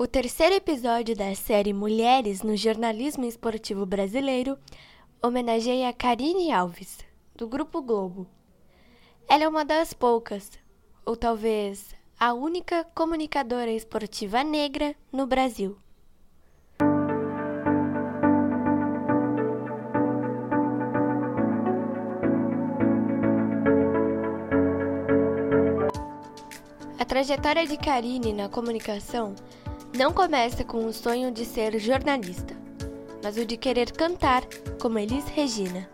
O terceiro episódio da série Mulheres no Jornalismo Esportivo Brasileiro homenageia Karine Alves, do Grupo Globo. Ela é uma das poucas, ou talvez a única comunicadora esportiva negra no Brasil. A trajetória de Karine na comunicação não começa com o sonho de ser jornalista, mas o de querer cantar como Elis Regina.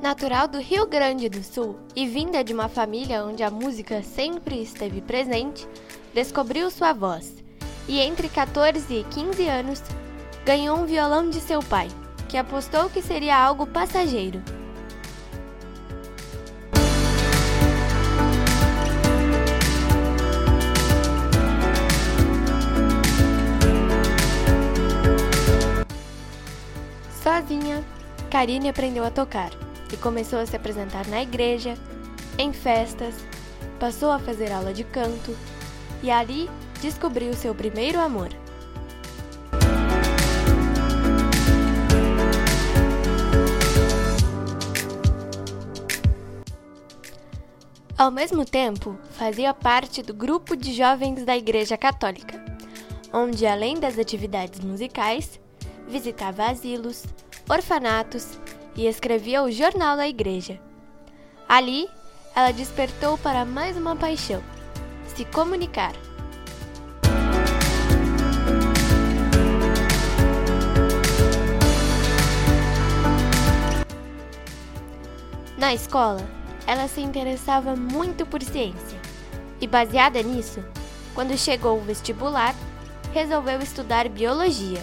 Natural do Rio Grande do Sul e vinda de uma família onde a música sempre esteve presente, descobriu sua voz e, entre 14 e 15 anos, ganhou um violão de seu pai, que apostou que seria algo passageiro. Sozinha, Karine aprendeu a tocar e começou a se apresentar na igreja, em festas, passou a fazer aula de canto e ali descobriu seu primeiro amor. Ao mesmo tempo, fazia parte do grupo de jovens da Igreja Católica, onde, além das atividades musicais, visitava asilos, orfanatos e escrevia o jornal da igreja. Ali, ela despertou para mais uma paixão: se comunicar. Na escola, ela se interessava muito por ciência e, baseada nisso, quando chegou o vestibular, resolveu estudar biologia.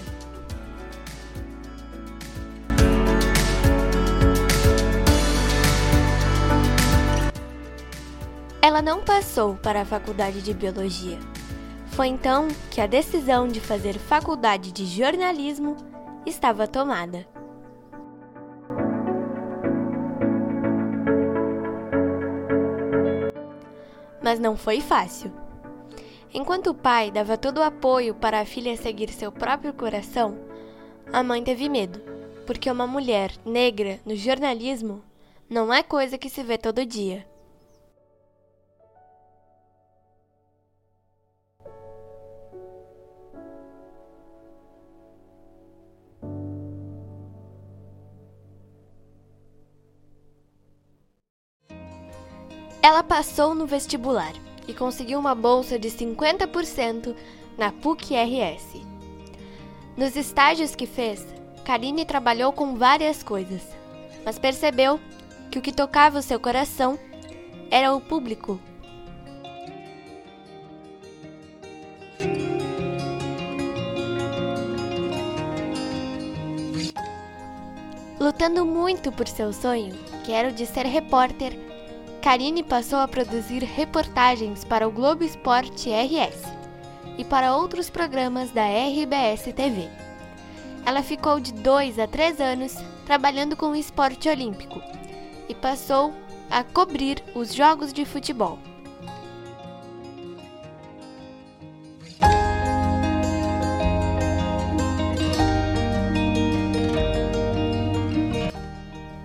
Ela não passou para a faculdade de biologia. Foi então que a decisão de fazer faculdade de jornalismo estava tomada. Mas não foi fácil. Enquanto o pai dava todo o apoio para a filha seguir seu próprio coração, a mãe teve medo, porque uma mulher negra no jornalismo não é coisa que se vê todo dia. Ela passou no vestibular e conseguiu uma bolsa de 50% na PUC-RS. Nos estágios que fez, Karine trabalhou com várias coisas, mas percebeu que o que tocava o seu coração era o público. Lutando muito por seu sonho, que era o de ser repórter, Karine passou a produzir reportagens para o Globo Esporte RS e para outros programas da RBS TV. Ela ficou de dois a três anos trabalhando com o esporte olímpico e passou a cobrir os jogos de futebol.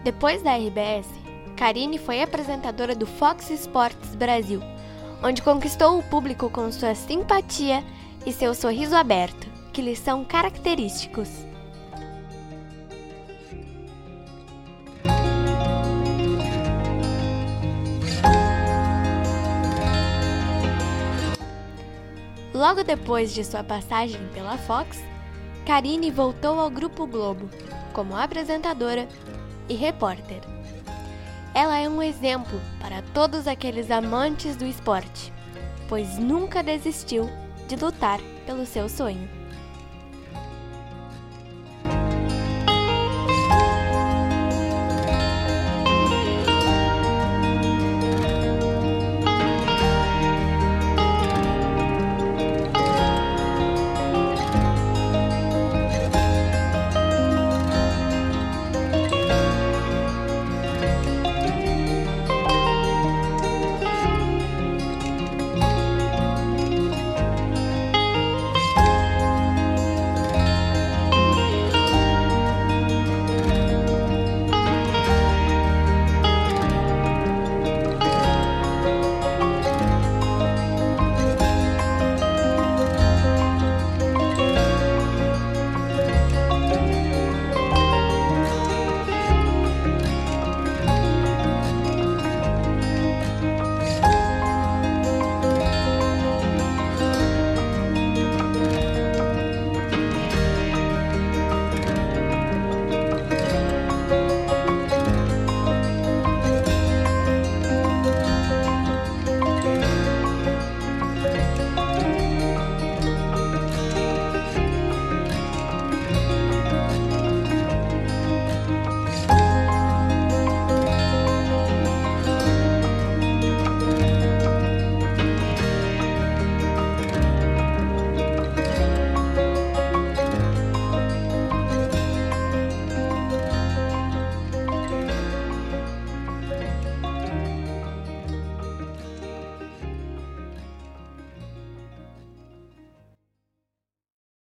Depois da RBS, Karine foi apresentadora do Fox Sports Brasil, onde conquistou o público com sua simpatia e seu sorriso aberto, que lhe são característicos. Logo depois de sua passagem pela Fox, Karine voltou ao Grupo Globo como apresentadora e repórter. Ela é um exemplo para todos aqueles amantes do esporte, pois nunca desistiu de lutar pelo seu sonho.